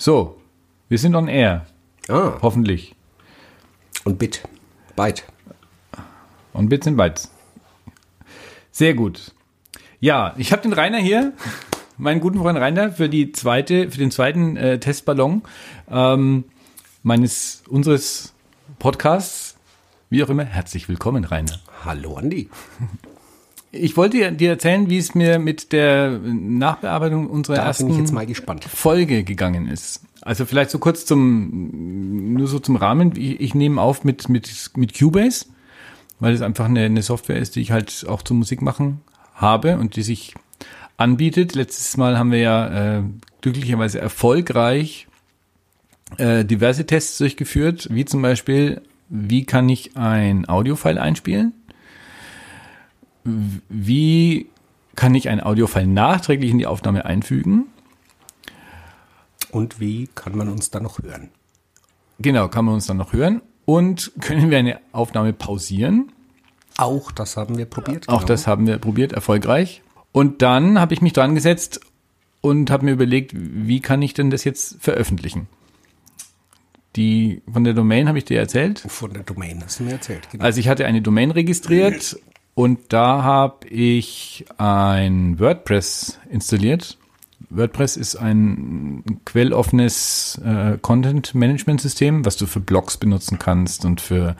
So, wir sind on air. Ah, Hoffentlich. und Bit. Byte. Und Bits and Bytes. Sehr gut. Ja, ich habe den Rainer hier, meinen guten Freund Rainer, für die zweite, für den zweiten äh, Testballon ähm, meines unseres Podcasts. Wie auch immer, herzlich willkommen, Rainer. Hallo, Andi. Ich wollte dir- erzählen, wie es mir mit der Nachbearbeitung unserer Da ersten bin ich jetzt mal gespannt. Folge gegangen ist. Also vielleicht so kurz zum, nur so zum Rahmen. Ich, ich nehme auf mit, mit, mit Cubase, weil es einfach eine, eine Software ist, die ich halt auch zum Musik machen habe und die sich anbietet. Letztes Mal haben wir ja äh, glücklicherweise erfolgreich äh, diverse Tests durchgeführt, wie zum Beispiel, wie kann ich ein Audiofile einspielen? Wie kann ich ein Audiofile nachträglich in die Aufnahme einfügen? Und wie kann man uns da noch hören? Genau, kann man uns dann noch hören. Und können wir eine Aufnahme pausieren? Auch das haben wir probiert. Auch genau. das haben wir probiert, erfolgreich. Und dann habe ich mich dran gesetzt und habe mir überlegt, wie kann ich denn das jetzt veröffentlichen? Die von der Domain habe ich dir erzählt. Von der Domain hast du mir erzählt. Genau. Also ich hatte eine Domain registriert und da habe ich ein WordPress installiert. WordPress ist ein quelloffenes äh, Content-Management-System, was du für Blogs benutzen kannst und für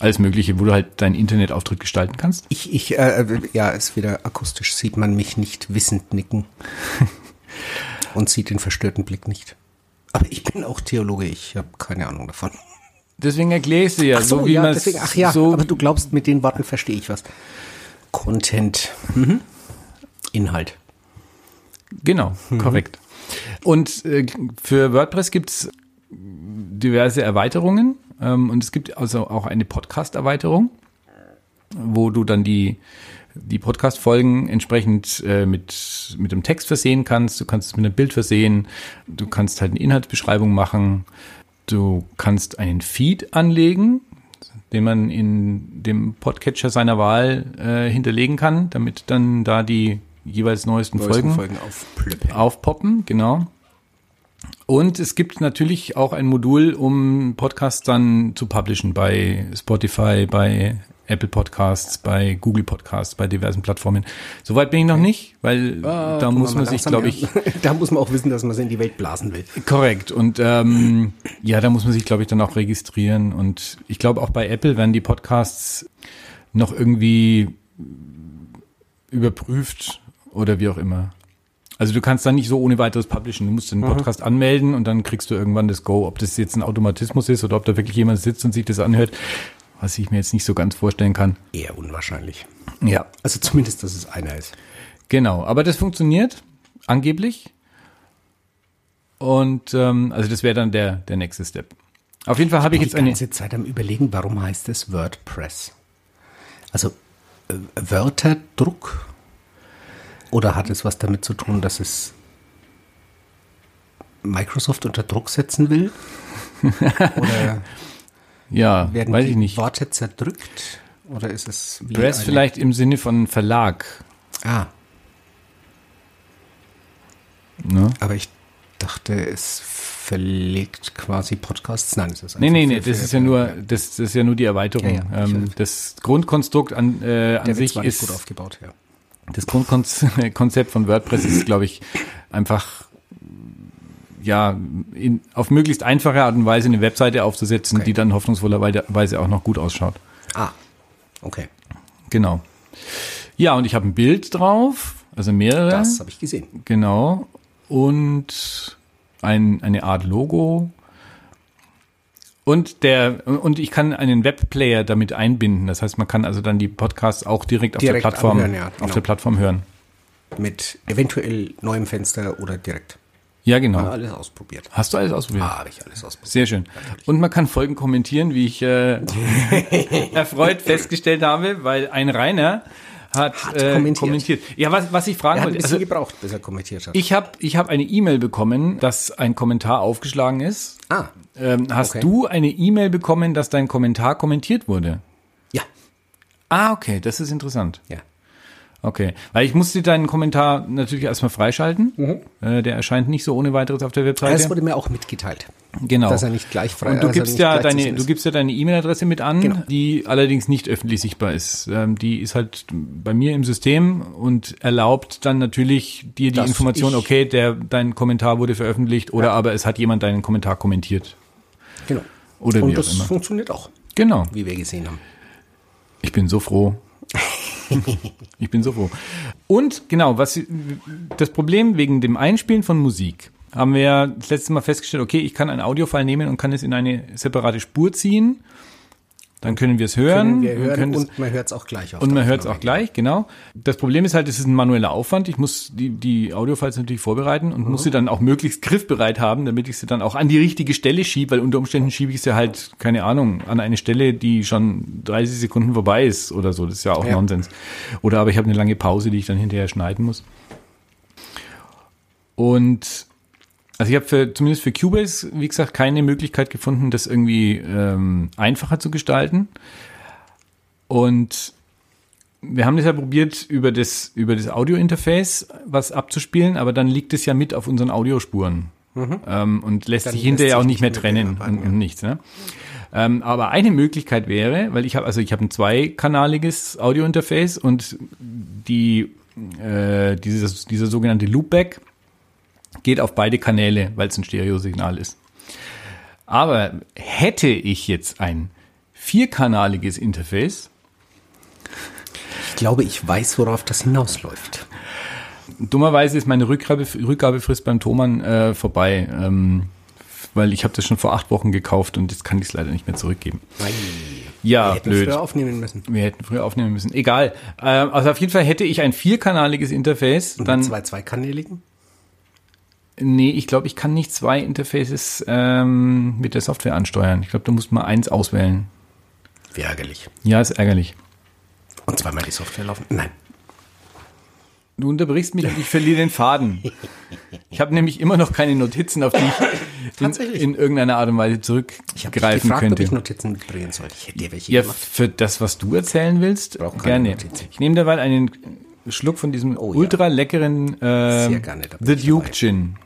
alles Mögliche, wo du halt deinen Internetauftritt gestalten kannst. ich, ich, äh, ja, ist wieder akustisch, sieht man mich nicht wissend nicken. Und sieht den verstörten Blick nicht. Aber ich bin auch Theologe, ich habe keine Ahnung davon. Deswegen erkläre ich dir ja, Ach so, so wie ja, man deswegen, ach ja, so aber du glaubst, mit den Worten verstehe ich was. Content. Mhm. Inhalt. Genau, korrekt. Und äh, für WordPress gibt's diverse Erweiterungen ähm, und es gibt also auch eine Podcast-Erweiterung, wo du dann die, die Podcast-Folgen entsprechend äh, mit, mit dem Text versehen kannst. Du kannst es mit einem Bild versehen. Du kannst halt eine Inhaltsbeschreibung machen. Du kannst einen Feed anlegen, den man in dem Podcatcher seiner Wahl äh, hinterlegen kann, damit dann da die jeweils neuesten, Folgen Folgen Plöppe. aufpoppen, genau. Und es gibt natürlich auch ein Modul, um Podcasts dann zu publishen bei Spotify, bei Apple Podcasts, bei Google Podcasts, bei diversen Plattformen. Soweit bin ich noch nicht, weil da Tun muss man sich, glaube ich, da muss man auch wissen, dass man es in die Welt blasen will. korrekt. Und ähm, ja, da muss man sich, glaube ich, dann auch registrieren. Und ich glaube, auch bei Apple werden die Podcasts noch irgendwie überprüft oder wie auch immer. Also du kannst dann nicht so ohne weiteres publishen. Du musst den Podcast anmelden und dann kriegst du irgendwann das Go. Ob das jetzt ein Automatismus ist oder ob da wirklich jemand sitzt und sich das anhört, was ich mir jetzt nicht so ganz vorstellen kann. Eher unwahrscheinlich. Ja, Also zumindest, dass es einer ist. genau. Aber das funktioniert angeblich. Und ähm, also das wäre dann der, der nächste Step. Auf jeden Fall habe ich die jetzt eine. ganze Zeit am überlegen, warum heißt es WordPress? Also äh, Wörterdruck? Oder hat es was damit zu tun, dass es Microsoft unter Druck setzen will? Oder Ja, werden weiß die ich nicht. Worte zerdrückt? Oder ist es Press vielleicht im Sinne von Verlag. Ah, Ne? aber ich dachte, es verlegt quasi Podcasts. Nein, ist Nee, einfach nee, nee, für- das ist ja nur, das, das ist ja nur die Erweiterung. Ja, ja, ähm, das Grundkonstrukt an, äh, an sich ist, gut aufgebaut, ja. das Grundkonzept von WordPress ist, glaube ich, einfach, ja, in, auf möglichst einfache Art und Weise eine Webseite aufzusetzen, Okay. die dann hoffnungsvollerweise auch noch gut ausschaut. Ah, okay. Genau. Ja, und ich habe ein Bild drauf, also mehrere. Das habe ich gesehen. Genau. Und ein, eine Art Logo. Und der, und ich kann einen Webplayer damit einbinden. Das heißt, man kann also dann die Podcasts auch direkt, Direkt auf der Plattform, anhören, ja, auf genau. der Plattform hören. Mit eventuell neuem Fenster oder direkt. Ja, genau. Alles ausprobiert. Hast du alles ausprobiert? Ah, habe ich alles ausprobiert. Sehr schön. Und man kann Folgen kommentieren, wie ich äh, erfreut festgestellt habe, weil ein Rainer hat, Hat äh, kommentiert. kommentiert. Ja, was, was ich fragen Er hat ein wollte. bisschen Also, gebraucht, bis er kommentiert hat. ich habe ich hab eine E-Mail bekommen, dass ein Kommentar aufgeschlagen ist. ah, Ähm, hast Okay. du eine E-Mail bekommen, dass dein Kommentar kommentiert wurde? ja. Ah, okay, das ist interessant. Ja. Okay, weil ich musste deinen Kommentar natürlich erstmal freischalten. Mhm. Äh, der erscheint nicht so ohne weiteres auf der Webseite. Das wurde mir auch mitgeteilt. genau. dass er nicht gleich frei- Und du gibst ja deine, du gibst ja deine E-Mail-Adresse mit an, Genau. die allerdings nicht öffentlich sichtbar ist. Ähm, die ist halt bei mir im System und erlaubt dann natürlich dir die Dass Information, okay, der dein Kommentar wurde veröffentlicht oder aber es hat jemand deinen Kommentar kommentiert. Genau. Oder wie Und auch das immer. funktioniert auch, Genau. wie wir gesehen haben. Ich bin so froh. Ich bin so froh. Und genau, was das Problem wegen dem Einspielen von Musik haben wir ja das letzte Mal festgestellt, okay, ich kann ein Audiofile nehmen und kann es in eine separate Spur ziehen. Dann können wir es hören. Können wir hören und man hört es auch gleich und man hört es auch gleich, genau. Das Problem ist halt, es ist ein manueller Aufwand. Ich muss die, die Audiofiles natürlich vorbereiten und muss sie dann auch möglichst griffbereit haben, damit ich sie dann auch an die richtige Stelle schiebe, weil unter Umständen schiebe ich sie halt, keine Ahnung, an eine Stelle, die schon 30 Sekunden vorbei ist oder so. Das ist ja auch Ja. Nonsens. Oder aber ich habe eine lange Pause, die ich dann hinterher schneiden muss. Und also ich habe für, zumindest für Cubase, wie gesagt, keine Möglichkeit gefunden, das irgendwie ähm, einfacher zu gestalten. Und wir haben das ja probiert, über das, über das Audio-Interface was abzuspielen, aber dann liegt es ja mit auf unseren Audiospuren. Ähm, und lässt Dann sich lässt hinterher sich auch nicht mehr trennen und, und nichts. Ne? Ähm, aber eine Möglichkeit wäre, weil ich habe, also ich habe ein zweikanaliges Audio-Interface und die, äh, dieses, dieser sogenannte Loopback geht auf beide Kanäle, weil es ein Stereosignal ist. Aber hätte ich jetzt ein vierkanaliges Interface, Ich glaube, ich weiß, worauf das hinausläuft. dummerweise ist meine Rückgabe, Rückgabefrist beim Thomann äh, vorbei, ähm, weil ich habe das schon vor acht Wochen gekauft und jetzt kann ich es leider nicht mehr zurückgeben. Ja, Wir hätten blöd. früher aufnehmen müssen. Wir hätten früher aufnehmen müssen. Egal. Ähm, also auf jeden Fall hätte ich ein vierkanaliges Interface. Und dann zwei zweikanäligen? Nee, ich glaube, ich kann nicht zwei Interfaces ähm, mit der Software ansteuern. Ich glaube, da muss man eins auswählen. Wie ärgerlich. Ja, ist ärgerlich. Und zweimal die Software laufen? Nein. Du unterbrichst mich und ich verliere den Faden. Ich habe nämlich immer noch keine Notizen, auf die ich in, in irgendeiner Art und Weise Ich habe zurückgreifen gefragt, könnte. ich Notizen mitbringen soll. Ich hätte dir welche Ja, gemacht. für das, was du erzählen willst, gerne. Notizen. Ich nehme derweil einen Schluck von diesem Oh ja. ultra leckeren äh, bin The Duke dabei. Gin.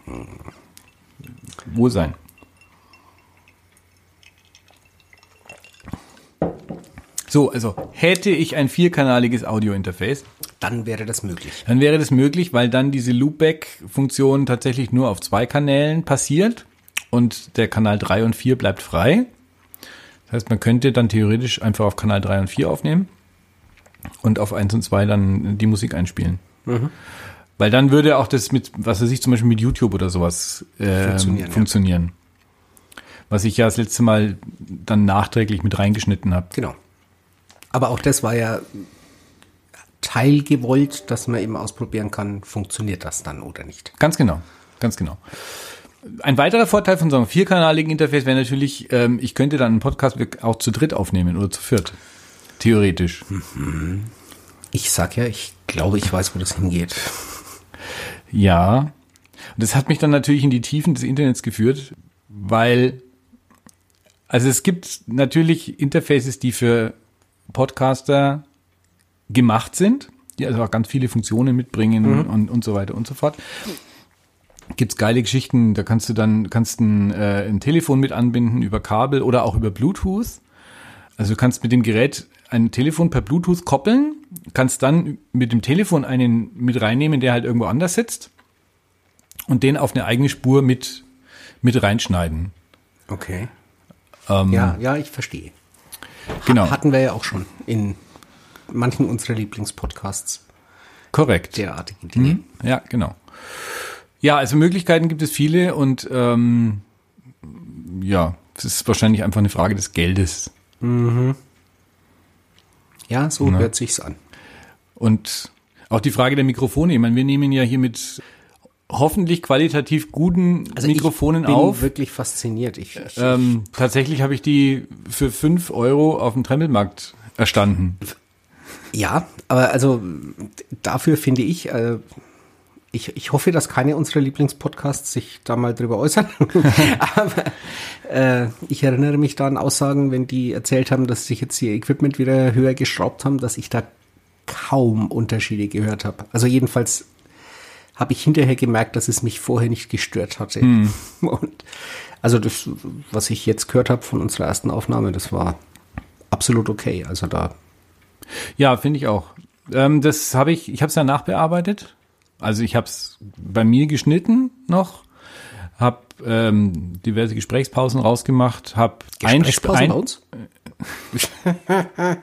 Wo sein? So, also hätte ich ein vierkanaliges Audio-Interface, Dann wäre das möglich. dann wäre das möglich, weil dann diese Loopback-Funktion tatsächlich nur auf zwei Kanälen passiert und der Kanal 3 und 4 bleibt frei. Das heißt, man könnte dann theoretisch einfach auf Kanal 3 und 4 aufnehmen und auf 1 und 2 dann die Musik einspielen. Weil dann würde auch das mit, was weiß ich, zum Beispiel mit YouTube oder sowas ähm, Funktionieren, funktionieren. ja. Was ich ja das letzte Mal dann nachträglich mit reingeschnitten habe. Genau. Aber auch das war ja teilgewollt, dass man eben ausprobieren kann, funktioniert das dann oder nicht. Ganz genau, ganz genau. Ein weiterer Vorteil von so einem vierkanaligen Interface wäre natürlich, ähm, ich könnte dann einen Podcast auch zu dritt aufnehmen oder zu viert. Theoretisch. Ich sag ja, ich glaube, ich weiß, wo das hingeht. Ja. Und das hat mich dann natürlich in die Tiefen des Internets geführt, weil, also es gibt natürlich Interfaces, die für Podcaster gemacht sind, die also auch ganz viele Funktionen mitbringen und, und so weiter und so fort. Gibt's geile Geschichten, da kannst du dann, kannst ein, äh, ein Telefon mit anbinden über Kabel oder auch über Bluetooth. Also du kannst mit dem Gerät ein Telefon per Bluetooth koppeln, kannst dann mit dem Telefon einen mit reinnehmen, der halt irgendwo anders sitzt und den auf eine eigene Spur mit, mit reinschneiden. Okay. Ähm, Ja, ja, ich verstehe. Genau, Hatten wir ja auch schon in manchen unserer Lieblingspodcasts korrekt. derartige Dinge. Mhm. Ja, genau. Ja, also Möglichkeiten gibt es viele und ähm, ja, es ist wahrscheinlich einfach eine Frage des Geldes. Ja, so hört sich's an. Und auch die Frage der Mikrofone. Ich meine, wir nehmen ja hier mit hoffentlich qualitativ guten Mikrofonen Also ich bin auf. wirklich fasziniert. Ich, ich, Ähm, tatsächlich habe ich die für fünf Euro auf dem Trempelmarkt erstanden. Ja, aber also dafür finde ich, äh, ich, ich hoffe, dass keine unserer Lieblingspodcasts sich da mal drüber äußern. aber äh, ich erinnere mich da an Aussagen, wenn die erzählt haben, dass sich jetzt ihr Equipment wieder höher geschraubt haben, dass ich da kaum Unterschiede gehört habe. Also jedenfalls habe ich hinterher gemerkt, dass es mich vorher nicht gestört hatte. Hm. Und also das, was ich jetzt gehört habe von unserer ersten Aufnahme, das war absolut okay. Also da Ja, finde ich auch. Ähm, das habe ich, ich habe es ja nachbearbeitet. Also ich habe es bei mir geschnitten noch, habe ähm, diverse Gesprächspausen rausgemacht, habe Gesprächspausen bei uns?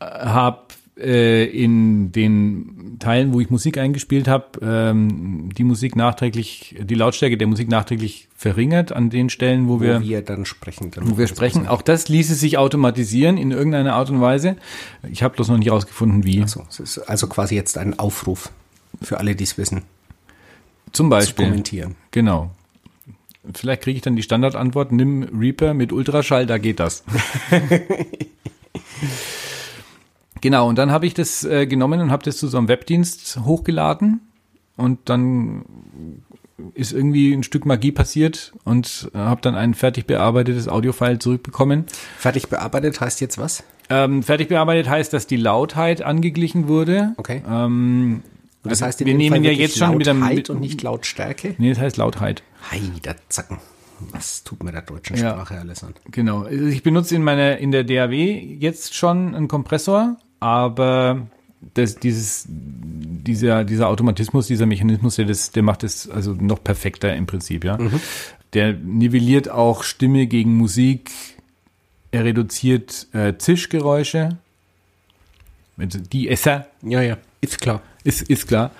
habe äh, in den Teilen, wo ich Musik eingespielt habe, ähm, die Musik nachträglich, die Lautstärke der Musik nachträglich verringert an den Stellen, wo, wo wir, wir dann sprechen. Dann wo wir sprechen. Auch das ließe sich automatisieren in irgendeiner Art und Weise. Ich habe bloß noch nicht rausgefunden, wie. Also, es ist also quasi jetzt ein Aufruf für alle, die es wissen, Zum zu Beispiel. kommentieren. Genau. Vielleicht kriege ich dann die Standardantwort, nimm Reaper mit Ultraschall, da geht das. genau, und dann habe ich das äh, genommen und habe das zu so einem Webdienst hochgeladen und dann ist irgendwie ein Stück Magie passiert und äh, habe dann ein fertig bearbeitetes Audiofile zurückbekommen. Fertig bearbeitet heißt jetzt was? Ähm, fertig bearbeitet heißt, dass die Lautheit angeglichen wurde. Okay. Ähm, das also heißt, in wir dem nehmen Fall ja jetzt schon mit einem Lautheit mit, und nicht Lautstärke. Nee, das heißt Lautheit. Hei, der Zacken. Was tut mir der deutschen Ja. Sprache alles an? Genau. Also Ich benutze in meiner in der DAW jetzt schon einen Kompressor, aber das, dieses, dieser, dieser Automatismus, dieser Mechanismus, der, das, der macht es also noch perfekter im Prinzip, ja. Der nivelliert auch Stimme gegen Musik, er reduziert äh, Zischgeräusche, Also die Esser, Ja, ja, ist klar. ist, ist klar.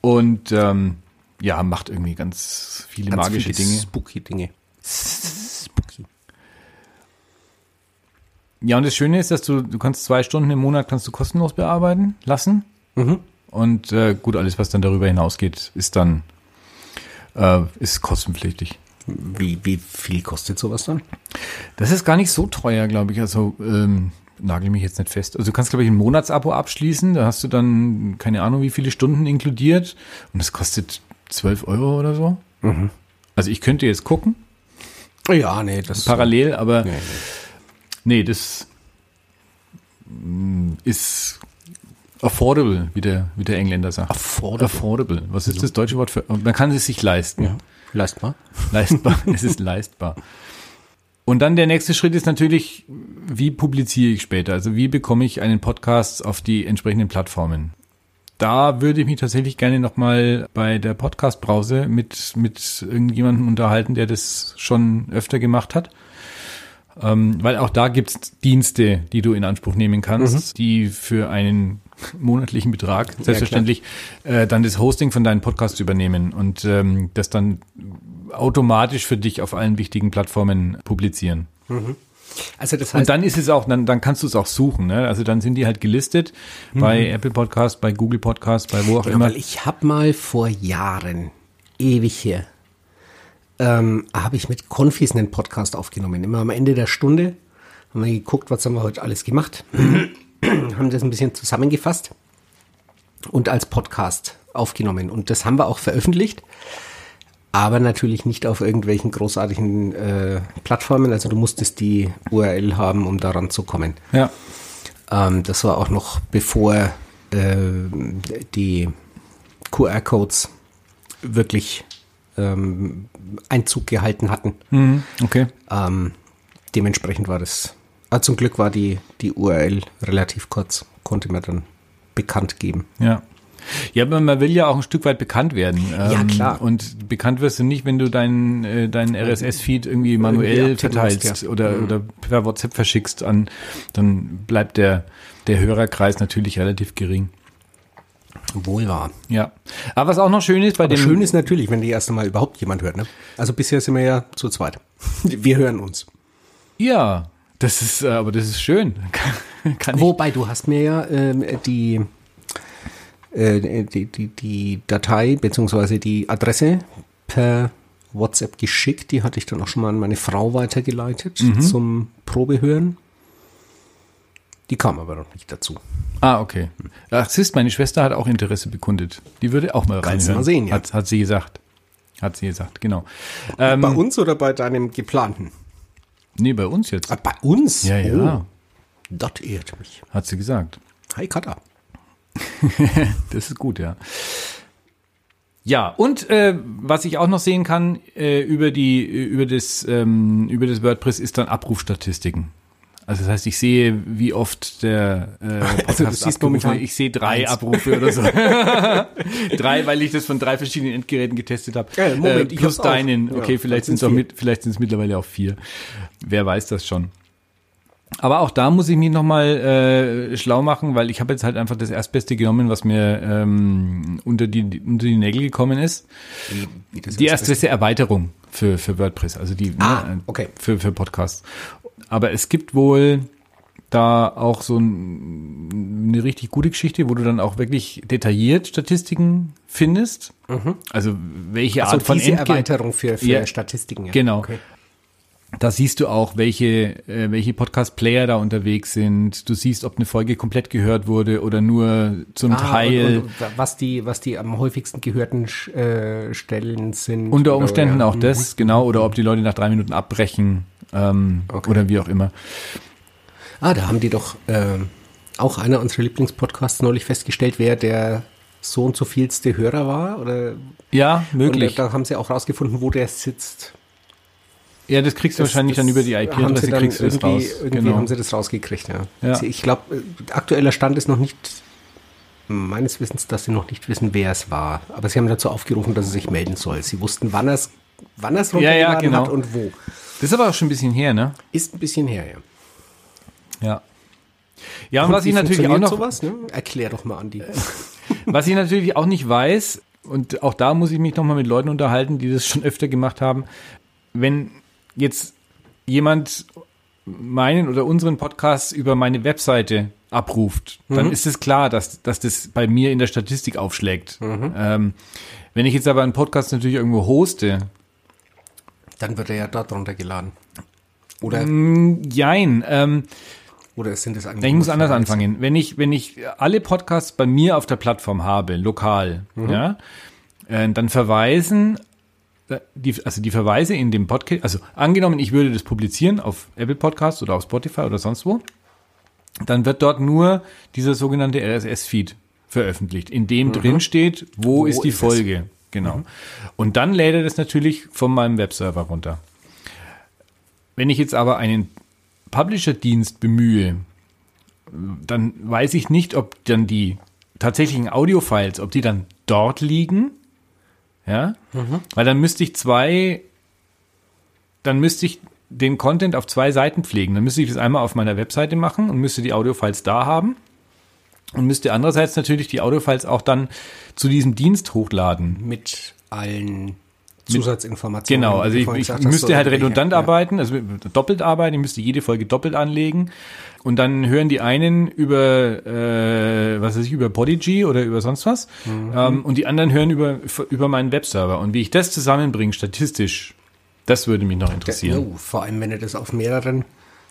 Und ähm, ja, macht irgendwie ganz viele Ganz magische viele Dinge. Spooky Dinge. Spooky. Ja, und das Schöne ist, dass du, du kannst zwei Stunden im Monat kannst du kostenlos bearbeiten lassen. Mhm. Und äh, gut, alles, was dann darüber hinausgeht, ist dann äh, ist kostenpflichtig. Wie, wie viel kostet sowas dann? Das ist gar nicht so teuer, glaube ich. Also ähm, nagel mich jetzt nicht fest. Also du kannst, glaube ich, ein Monatsabo abschließen. Da hast du dann keine Ahnung, wie viele Stunden inkludiert. Und das kostet 12 Euro oder so. Mhm. Also ich könnte jetzt gucken, Ja, nee, das parallel, aber Nee, nee. Nee, das mm, ist affordable, wie der, wie der Engländer sagt. Affordable. Affordable. Was ist das deutsche Wort für? Man kann es sich leisten. Ja, leistbar. Leistbar. es ist leistbar. Und dann der nächste Schritt ist natürlich, wie publiziere ich später? Also wie bekomme ich einen Podcast auf die entsprechenden Plattformen? Da würde ich mich tatsächlich gerne nochmal bei der Podcast-Brause mit, mit irgendjemandem unterhalten, der das schon öfter gemacht hat. Ähm, weil auch da gibt's Dienste, die du in Anspruch nehmen kannst, die für einen monatlichen Betrag, selbstverständlich, äh, dann das Hosting von deinem Podcast übernehmen und ähm, das dann automatisch für dich auf allen wichtigen Plattformen publizieren. Also das Und heißt, dann ist es auch, dann, dann kannst du es auch suchen. Ne? Also dann sind die halt gelistet bei Apple Podcast, bei Google Podcast, bei wo auch ja, immer. weil ich habe mal vor Jahren, ewig her, ähm, habe ich mit Confis einen Podcast aufgenommen. Immer am Ende der Stunde haben wir geguckt, was haben wir heute alles gemacht, haben das ein bisschen zusammengefasst und als Podcast aufgenommen. Und das haben wir auch veröffentlicht, aber natürlich nicht auf irgendwelchen großartigen äh, Plattformen. Also du musstest die URL haben, um daran zu kommen. Ja. Ähm, das war auch noch bevor äh, die QR-Codes wirklich ähm, Einzug gehalten hatten. Mhm. Okay. Ähm, dementsprechend war das. Ah, zum Glück war die, die URL relativ kurz, konnte man dann bekannt geben. Ja. Ja, aber man will ja auch ein Stück weit bekannt werden. Ja, Ähm, klar. Und bekannt wirst du nicht, wenn du deinen äh, deinen RSS-Feed irgendwie manuell abtippen verteilst ja. oder, oder per WhatsApp verschickst an, dann bleibt der, der Hörerkreis natürlich relativ gering. Wohl wahr. Ja. Aber was auch noch schön ist bei Aber dem. schön ist natürlich, wenn die erste Mal überhaupt jemand hört. Ne? Also bisher sind wir ja zu zweit. Wir hören uns. Ja, das ist, äh, aber das ist schön. Kann, Wobei, du hast mir ja ähm, die, äh, die, die, die Datei beziehungsweise die Adresse per WhatsApp geschickt. Die hatte ich dann auch schon mal an meine Frau weitergeleitet zum Probehören. Die kam aber noch nicht dazu. ah, okay. Ach, siehst, meine Schwester hat auch Interesse bekundet. Die würde auch mal Kannst du reinhören. mal sehen, ja. Hat, hat sie gesagt. Hat sie gesagt, genau. Ähm, bei uns oder bei deinem geplanten? nee, bei uns jetzt. Ah, bei uns? Ja, ja. Oh, das ehrt mich. Hat sie gesagt. Hi Kata. das ist gut, ja. Ja, und äh, was ich auch noch sehen kann äh, über die über das ähm, über das WordPress ist dann Abrufstatistiken. Also das heißt, ich sehe, wie oft der äh, Podcast Also siehst momentan Abrufe, ich sehe drei eins. Abrufe oder so. drei, weil ich das von drei verschiedenen Endgeräten getestet habe. Ja, Moment, äh, plus hab's auch. deinen. Ja, Okay, vielleicht sind es auch mit, vielleicht sind es mittlerweile auch vier. Wer weiß das schon. Aber auch da muss ich mich nochmal äh, schlau machen, weil ich habe jetzt halt einfach das Erstbeste genommen, was mir ähm, unter, die, unter die Nägel gekommen ist. Wie, Die erstbeste Erweiterung für, für WordPress, also die Ah, ne, okay. für, für Podcasts. Aber es gibt wohl da auch so ein, eine richtig gute Geschichte, wo du dann auch wirklich detailliert Statistiken findest. Also welche Also Art von diese Endge- Erweiterung für, für Ja, Statistiken. Ja. Genau. Okay. Da siehst du auch, welche, äh, welche Podcast-Player da unterwegs sind. Du siehst, ob eine Folge komplett gehört wurde oder nur zum Ah, Teil. und, und was die, was die am häufigsten gehörten äh, Stellen sind. Unter oder- Umständen ja. auch das, genau, oder ob die Leute nach drei Minuten abbrechen ähm, Okay. oder wie auch immer. Ah, da haben die doch ähm, auch einer unserer Lieblingspodcasts neulich festgestellt, wer der so und so vielste Hörer war. Oder Ja, möglich. Und da haben sie auch rausgefunden, wo der sitzt. Ja, das kriegst du Das- wahrscheinlich das dann über die haben sie IP-Adresse kriegst du das irgendwie, raus. irgendwie Genau. haben sie das rausgekriegt, ja. Ja. Sie- Ich glaube, aktueller Stand ist noch nicht, meines Wissens, dass sie noch nicht wissen, wer es war. Aber sie haben dazu aufgerufen, dass er sich melden soll. Sie wussten, wann er es wann er's Ja, ja, runtergeladen genau. hat und wo. Das ist aber auch schon ein bisschen her, ne? Ist ein bisschen her, ja. Ja. Ja, und was wie ich natürlich auch noch, Sowas, ne? Erklär doch mal, Andi. was ich natürlich auch nicht weiß, und auch da muss ich mich nochmal mit Leuten unterhalten, die das schon öfter gemacht haben, wenn jetzt jemand meinen oder unseren Podcast über meine Webseite abruft, dann ist es klar, dass, dass das bei mir in der Statistik aufschlägt. Ähm, wenn ich jetzt aber einen Podcast natürlich irgendwo hoste, Dann wird er ja dort runtergeladen. Oder, jein, ähm, oder sind es eigentlich Ich muss anders anfangen. Wenn ich, wenn ich alle Podcasts bei mir auf der Plattform habe, lokal, ja, äh, dann verweisen die, also die Verweise in dem Podcast, also angenommen, ich würde das publizieren auf Apple Podcasts oder auf Spotify oder sonst wo, dann wird dort nur dieser sogenannte RSS-Feed veröffentlicht, in dem drin steht, wo, Wo ist die ist? Folge. Genau. Und dann lädt er das natürlich von meinem Webserver runter. Wenn ich jetzt aber einen Publisher-Dienst bemühe, dann weiß ich nicht, ob dann die tatsächlichen Audiofiles, ob die dann dort liegen. Ja, weil dann müsste ich zwei, dann müsste ich den Content auf zwei Seiten pflegen. Dann müsste ich das einmal auf meiner Webseite machen und müsste die Audiofiles da haben und müsste andererseits natürlich die Audiofiles auch dann zu diesem Dienst hochladen. Mit allen Zusatzinformationen. Genau, also ich, ich hast, müsste halt redundant ja. arbeiten, also doppelt arbeiten, ich müsste jede Folge doppelt anlegen und dann hören die einen über, äh, was weiß ich, über Podigy oder über sonst was Mhm. ähm, und die anderen hören über, über meinen Webserver und wie ich das zusammenbringe statistisch, das würde mich noch interessieren. Oh, vor allem, wenn du das auf mehreren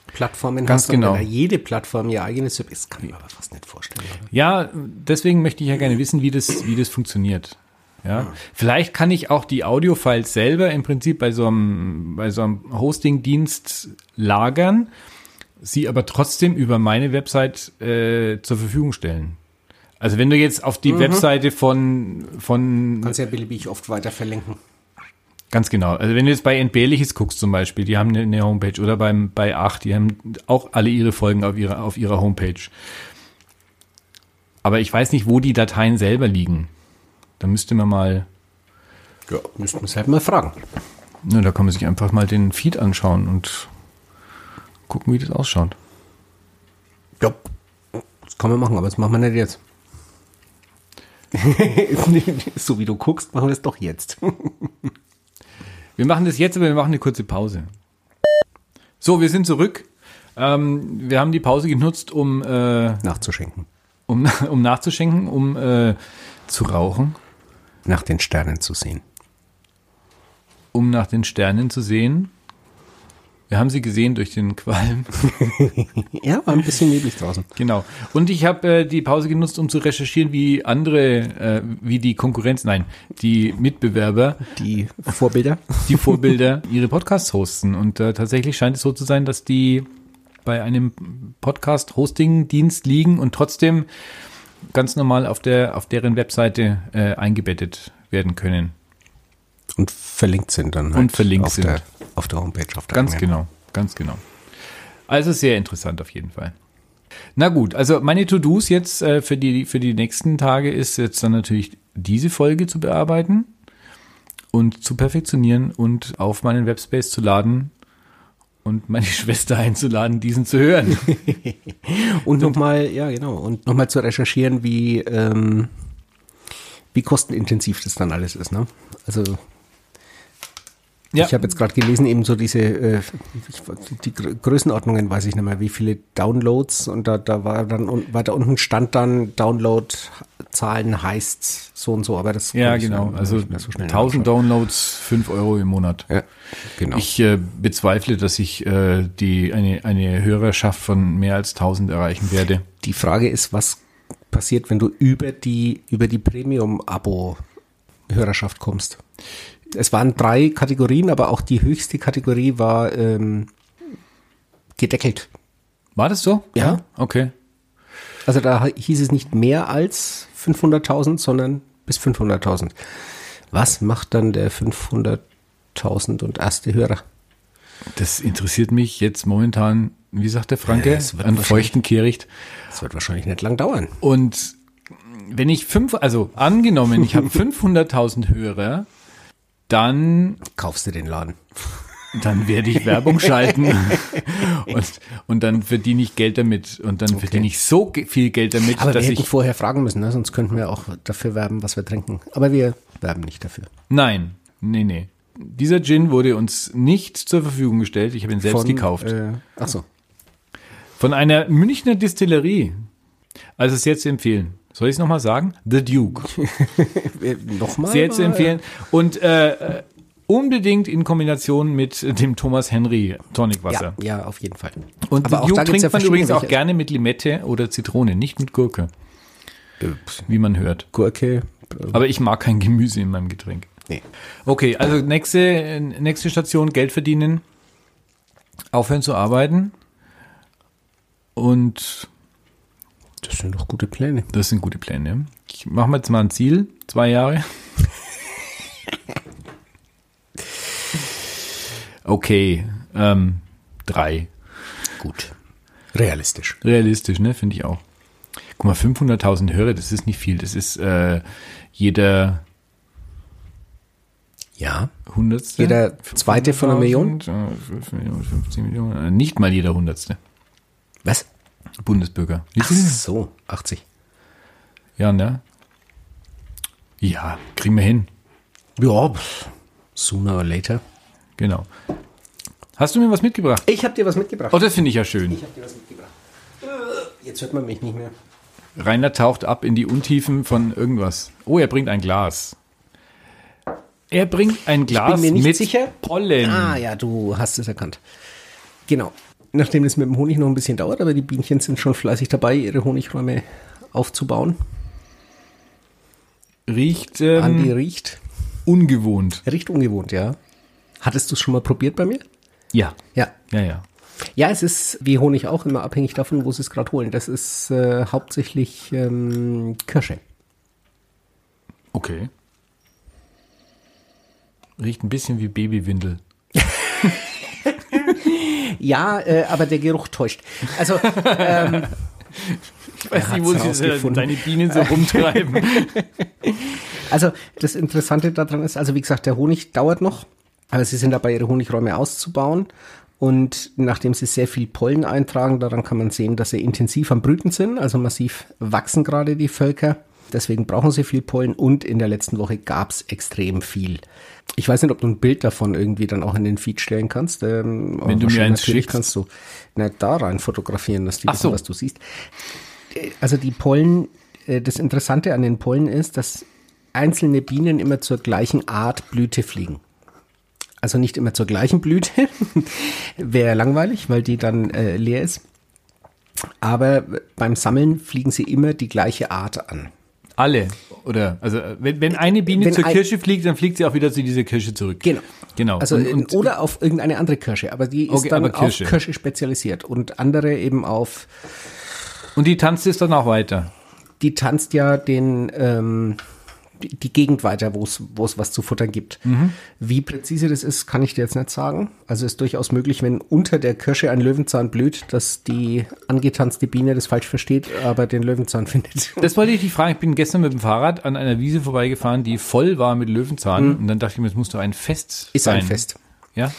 Plattformen Ganz hast und genau. wenn da jede Plattform ihr eigenes ist, kann ich mir aber fast nicht vorstellen. Oder? Ja, deswegen möchte ich ja gerne wissen, wie das, wie das funktioniert. Ja, vielleicht kann ich auch die Audiofiles selber im Prinzip bei so einem, bei so einem Hosting-Dienst lagern, sie aber trotzdem über meine Website äh, zur Verfügung stellen. Also wenn du jetzt auf die Webseite von, von Kannst ja beliebig oft weiter verlinken. Ganz genau. Also wenn du jetzt bei Entbehrliches guckst zum Beispiel, die haben eine, eine Homepage oder beim bei 8, die haben auch alle ihre Folgen auf ihrer auf ihrer Homepage. Aber ich weiß nicht, wo die Dateien selber liegen. Da müsste man mal, Ja, müssten wir es halt mal fragen. ne, da kann man sich einfach mal den Feed anschauen und gucken, wie das ausschaut. Ja, das kann man machen, aber das machen wir nicht jetzt. so wie du guckst, machen wir es doch jetzt. Wir machen das jetzt, aber wir machen eine kurze Pause. So, wir sind zurück. Ähm, wir haben die Pause genutzt, um äh, Nachzuschenken. um, um nachzuschenken, um äh, zu rauchen. Nach den Sternen zu sehen. um nach den Sternen zu sehen. Wir haben sie gesehen durch den Qualm. Ja, war ein bisschen neblig draußen. genau. Und ich habe äh, die Pause genutzt, um zu recherchieren, wie andere, äh, wie die Konkurrenz, nein, die Mitbewerber, Die Vorbilder. die Vorbilder ihre Podcasts hosten. Und äh, tatsächlich scheint es so zu sein, dass die bei einem Podcast-Hosting-Dienst liegen und trotzdem ganz normal auf der auf deren Webseite äh, eingebettet werden können. Und verlinkt sind dann halt Und verlinkt auf sind. Der, auf der Homepage. Auf der Ganz genau, ganz genau. Also sehr interessant auf jeden Fall. Na gut, also meine To-Dos jetzt äh, für, die, für die nächsten Tage ist jetzt dann natürlich diese Folge zu bearbeiten und zu perfektionieren und auf meinen Webspace zu laden und meine Schwester einzuladen, diesen zu hören. Und nochmal, ja genau, und nochmal zu recherchieren, wie, ähm, wie kostenintensiv das dann alles ist. Ne? Also Ja. ich habe jetzt gerade gelesen, eben so diese, äh, die Grö- Größenordnungen weiß ich nicht mehr, wie viele Downloads und da, da war dann weiter unten stand dann Download-Zahlen heißt so und so, aber das Ja, genau. dann Also so schnell 1000 nachschauen. Downloads, 5 Euro im Monat. Ja, genau. Ich äh, bezweifle, dass ich äh, die, eine, eine Hörerschaft von mehr als 1000 erreichen werde. Die Frage ist, was passiert, wenn du über die, über die Premium-Abo-Hörerschaft kommst? Es waren drei Kategorien, aber auch die höchste Kategorie war ähm, gedeckelt. War das so? Ja. Okay. Also da hieß es nicht mehr als 500.000, sondern bis 500.000. Was macht dann der 500.000 und erste Hörer? Das interessiert mich jetzt momentan, wie sagt der Franke, Ja, an feuchten Kehricht. Das wird wahrscheinlich nicht lang dauern. Und wenn ich fünf, also angenommen, ich habe 500.000 Hörer, dann, Kaufst du den Laden? dann werde ich Werbung schalten und, und dann verdiene ich Geld damit und dann verdiene ich so viel Geld damit, Aber wir dass hätten ich, vorher fragen müssen, ne? sonst könnten wir auch dafür werben, was wir trinken. Aber wir werben nicht dafür. nein, nee, nee. Dieser Gin wurde uns nicht zur Verfügung gestellt. Ich habe ihn selbst Von, gekauft. Äh, ach so. Von einer Münchner Distillerie. Also sehr zu empfehlen. Soll ich es nochmal sagen? The Duke. Äh, Nochmal? Sehr zu empfehlen. Und äh, äh, unbedingt in Kombination mit dem Thomas Henry Tonicwasser. Ja, ja, auf jeden Fall. Und Aber The Duke trinkt ja man übrigens auch gerne mit Limette oder Zitrone, nicht mit Gurke, Äh, wie man hört. Gurke. Aber ich mag kein Gemüse in meinem Getränk. nee. Okay, also nächste, nächste Station, Geld verdienen, aufhören zu arbeiten. Und Das sind doch gute Pläne. das sind gute Pläne. Ich mache mir jetzt mal ein Ziel, zwei Jahre. Okay, ähm, drei. Gut. Realistisch. Realistisch, ne? Finde ich auch. Guck mal, 500.000 Hörer, das ist nicht viel. Das ist äh, jeder Ja. Hundertste. Jeder zweite von einer Million? 500.000, äh, 5 Millionen, 15 Millionen. äh, Nicht mal jeder Hundertste. Was? Bundesbürger. Wie Ach so, 80. Ja, ne? Ja, kriegen wir hin. Ja, sooner or later. Genau. Hast du mir was mitgebracht? Ich habe dir was mitgebracht. Oh, das finde ich ja schön. Ich habe dir was mitgebracht. Äh, Jetzt hört man mich nicht mehr. Rainer taucht ab in die Untiefen von irgendwas. Oh, er bringt ein Glas. Er bringt ein Glas mir nicht mit sicher. Pollen. Ah ja, du hast es erkannt. Genau. Nachdem es mit dem Honig noch ein bisschen dauert, aber die Bienchen sind schon fleißig dabei, ihre Honigräume aufzubauen. Riecht Andi ähm, riecht. ungewohnt. Riecht ungewohnt, ja. Hattest du es schon mal probiert bei mir? Ja. Ja. Ja, ja. Ja, es ist wie Honig auch immer abhängig davon, wo sie es gerade holen. Das ist äh, hauptsächlich ähm, Kirsche. Okay. Riecht ein bisschen wie Babywindel. Ja, äh, aber der Geruch täuscht. Also, ähm, Ich weiß nicht, wo sie rausgefunden. deine Bienen so rumtreiben. also das Interessante daran ist, also wie gesagt, der Honig dauert noch, aber sie sind dabei, ihre Honigräume auszubauen. Und nachdem sie sehr viel Pollen eintragen, daran kann man sehen, dass sie intensiv am Brüten sind, also massiv wachsen gerade die Völker. Deswegen brauchen sie viel Pollen und in der letzten Woche gab es extrem viel. Ich weiß nicht, ob du ein Bild davon irgendwie dann auch in den Feed stellen kannst. Ähm, Wenn du mir eins natürlich schickst. kannst du na, da rein fotografieren, dass die Ach wissen, so. was du siehst. Also die Pollen, äh, das Interessante an den Pollen ist, dass einzelne Bienen immer zur gleichen Art Blüte fliegen. Also nicht immer zur gleichen Blüte, wäre langweilig, weil die dann äh, leer ist. Aber beim Sammeln fliegen sie immer die gleiche Art an. Alle. Oder, also, wenn, wenn eine Biene Wenn zur ein- Kirsche fliegt, dann fliegt sie auch wieder zu dieser Kirsche zurück. Genau. Genau. Also Und- und- oder auf irgendeine andere Kirsche, aber die ist Okay, dann Kirsche. auf Kirsche spezialisiert und andere eben auf, Und die tanzt es dann auch weiter. die tanzt ja den ähm, die, Gegend weiter, wo es wo es was zu futtern gibt. Mhm. Wie präzise das ist, kann ich dir jetzt nicht sagen. Also ist durchaus möglich, wenn unter der Kirsche ein Löwenzahn blüht, dass die angetanzte Biene das falsch versteht, aber den Löwenzahn findet. Das wollte ich dich fragen. Ich bin gestern mit dem Fahrrad an einer Wiese vorbeigefahren, die voll war mit Löwenzahn. Und dann dachte ich mir, es muss doch ein Fest Mhm. Ist sein. ein Fest. Ja.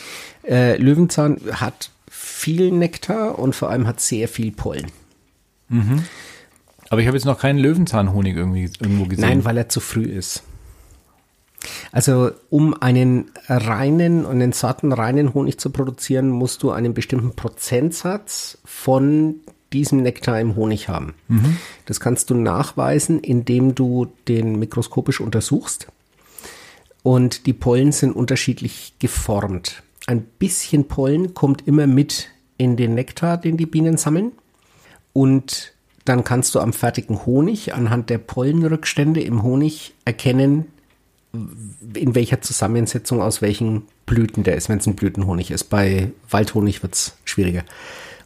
Äh, Löwenzahn hat viel Nektar und vor allem hat sehr viel Pollen. Aber ich habe jetzt noch keinen Löwenzahnhonig irgendwie irgendwo gesehen. Nein, weil er zu früh ist. Also um einen reinen und einen satten reinen Honig zu produzieren, musst du einen bestimmten Prozentsatz von diesem Nektar im Honig haben. Das kannst du nachweisen, indem du den mikroskopisch untersuchst. Und die Pollen sind unterschiedlich geformt. Ein bisschen Pollen kommt immer mit in den Nektar, den die Bienen sammeln. Und dann kannst du am fertigen Honig anhand der Pollenrückstände im Honig erkennen, in welcher Zusammensetzung aus welchen Blüten der ist, wenn es ein Blütenhonig ist. Bei Waldhonig wird es schwieriger.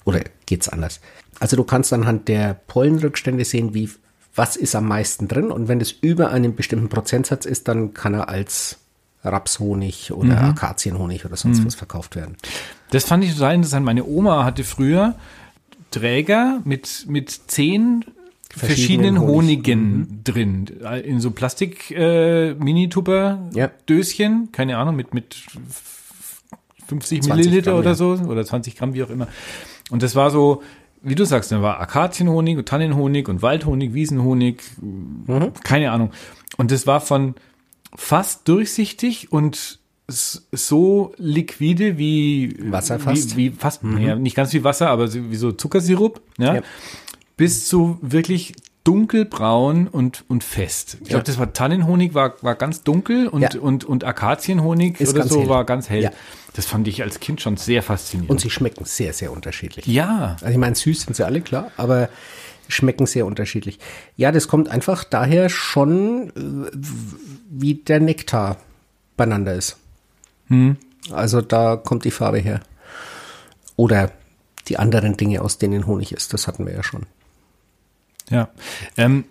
Oder geht's anders? Also du kannst anhand der Pollenrückstände sehen, wie was ist am meisten drin. Und wenn es über einen bestimmten Prozentsatz ist, dann kann er als Rapshonig oder Akazienhonig oder sonst was verkauft werden. Das fand ich total interessant. Meine Oma hatte früher Träger mit, mit zehn verschiedenen, Verschiedenen Honig. Honigen drin. In so Plastik äh, keine Ahnung, mit, mit 50 20 Milliliter Gramm, oder ja. so oder 20 Gramm, wie auch immer. Und das war so, wie du sagst, da war Akazienhonig und Tannenhonig und Waldhonig, Wiesenhonig, Mhm. keine Ahnung. Und das war von fast durchsichtig und so liquide wie Wasser fast. Wie, wie fast, naja, nicht ganz wie Wasser, aber wie so Zuckersirup, ja, Ja. bis zu wirklich dunkelbraun und, und fest. Ich glaube, Ja. das war Tannenhonig, war, war ganz dunkel und, Ja. und, und Akazienhonig Ist oder so hell. war ganz hell. Ja. Das fand ich als Kind schon sehr faszinierend. Und sie schmecken sehr, sehr unterschiedlich. ja, Also ich meine, süß sind sie alle, klar, aber schmecken sehr unterschiedlich. Ja, das kommt einfach daher schon, äh, wie der Nektar beieinander ist. Also da kommt die Farbe her. Oder die anderen Dinge, aus denen Honig ist, das hatten wir ja schon. ja. Ähm,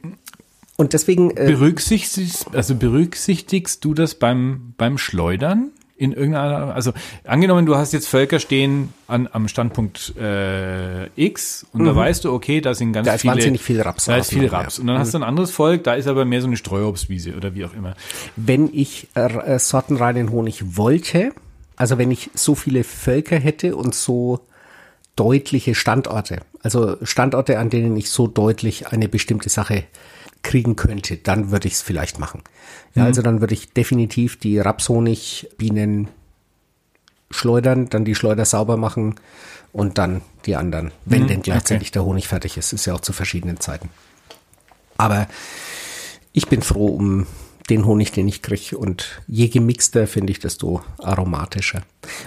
Und deswegen, äh, berücksichtigst, also berücksichtigst du das beim, beim Schleudern? In irgendeiner, also angenommen, du hast jetzt Völker stehen an, am Standpunkt äh, X und da weißt du, okay, da sind ganz Mhm. Da ist viele, wahnsinnig viel Raps Da ist viel Raps. ja. Und dann hast du ein anderes Volk, da ist aber mehr so eine Streuobstwiese oder wie auch immer. wenn ich äh, äh, sortenreinen Honig wollte, also wenn ich so viele Völker hätte und so deutliche Standorte, also Standorte, an denen ich so deutlich eine bestimmte Sache kriegen könnte, dann würde ich es vielleicht machen. Ja, also dann würde ich definitiv die Rapshonigbienen schleudern, dann die Schleuder sauber machen und dann die anderen, wenn denn gleichzeitig der Honig fertig ist. Ist ja auch zu verschiedenen Zeiten. Aber ich bin froh um den Honig, den ich kriege. Und je gemixter finde ich, desto aromatischer.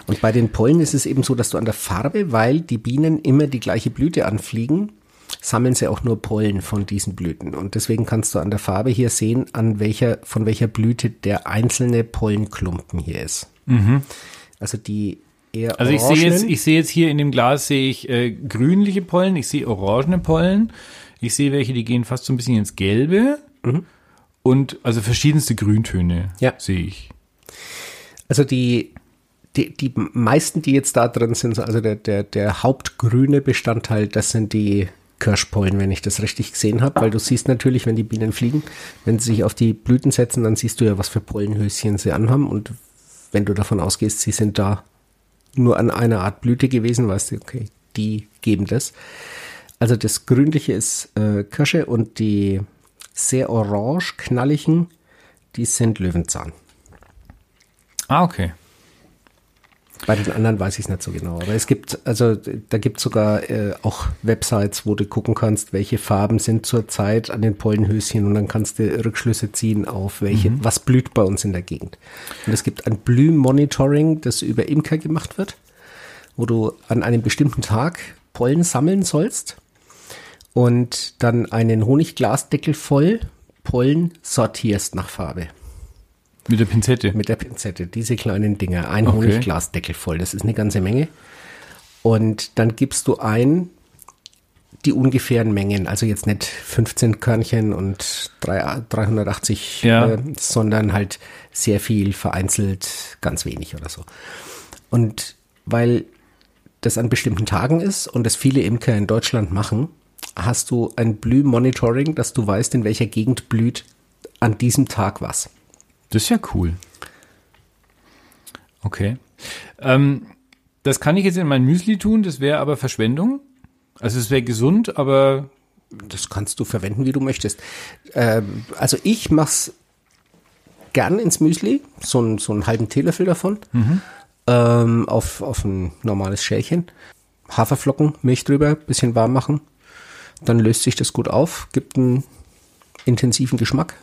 Und bei den Pollen ist es eben so, dass du an der Farbe, weil die Bienen immer die gleiche Blüte anfliegen, sammeln sie auch nur Pollen von diesen Blüten. Und deswegen kannst du an der Farbe hier sehen, an welcher, von welcher Blüte der einzelne Pollenklumpen hier ist. Also die eher Also ich sehe jetzt, ich sehe jetzt hier in dem Glas sehe ich äh, grünliche Pollen, ich sehe orangene Pollen, ich sehe welche, die gehen fast so ein bisschen ins Gelbe und also verschiedenste Grüntöne Ja. sehe ich. Also die, die, die meisten, die jetzt da drin sind, also der, der, der hauptgrüne Bestandteil, das sind die Kirschpollen, wenn ich das richtig gesehen habe, weil du siehst natürlich, wenn die Bienen fliegen, wenn sie sich auf die Blüten setzen, dann siehst du ja, was für Pollenhöschen sie anhaben und wenn du davon ausgehst, sie sind da nur an einer Art Blüte gewesen, weißt du, okay, die geben das. Also das Grünliche ist äh, Kirsche und die sehr orange, knalligen, die sind Löwenzahn. Ah, okay. Bei den anderen weiß ich es nicht so genau. Aber es gibt, also da gibt es sogar äh, auch Websites, wo du gucken kannst, welche Farben sind zurzeit an den Pollenhöschen und dann kannst du Rückschlüsse ziehen auf welche, was blüht bei uns in der Gegend. Und es gibt ein Blühmonitoring, das über Imker gemacht wird, wo du an einem bestimmten Tag Pollen sammeln sollst und dann einen Honigglasdeckel voll Pollen sortierst nach Farbe. Mit der Pinzette? Mit der Pinzette, diese kleinen Dinger. Ein okay. Honigglasdeckel voll, das ist eine ganze Menge. Und dann gibst du ein die ungefähren Mengen, also jetzt nicht 15 Körnchen und 380, ja. äh, sondern halt sehr viel vereinzelt, ganz wenig oder so. Und weil das an bestimmten Tagen ist und das viele Imker in Deutschland machen, hast du ein Blühmonitoring, dass du weißt, in welcher Gegend blüht an diesem Tag was. Das ist ja cool. Okay. Ähm, das kann ich jetzt in mein Müsli tun, das wäre aber Verschwendung. Also es wäre gesund, aber das kannst du verwenden, wie du möchtest. Ähm, also ich mach's gern ins Müsli, so, ein, so einen halben Teelöffel davon, mhm. ähm, auf, auf ein normales Schälchen. Haferflocken, Milch drüber, bisschen warm machen. Dann löst sich das gut auf, gibt einen intensiven Geschmack.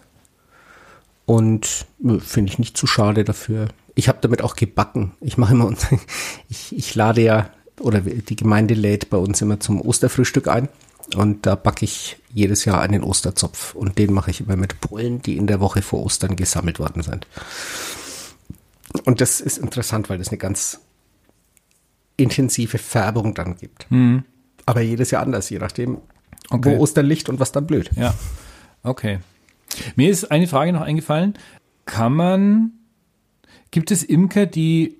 Und finde ich nicht zu schade dafür. Ich habe damit auch gebacken. Ich mache immer, ich, ich lade ja, oder die Gemeinde lädt bei uns immer zum Osterfrühstück ein. Und da backe ich jedes Jahr einen Osterzopf. Und den mache ich immer mit Pollen, die in der Woche vor Ostern gesammelt worden sind. Und das ist interessant, weil das eine ganz intensive Färbung dann gibt. Mhm. Aber jedes Jahr anders, je nachdem, okay. wo Ostern liegt und was dann blöd. Ja, okay. Mir ist eine Frage noch eingefallen. Kann man, gibt es Imker, die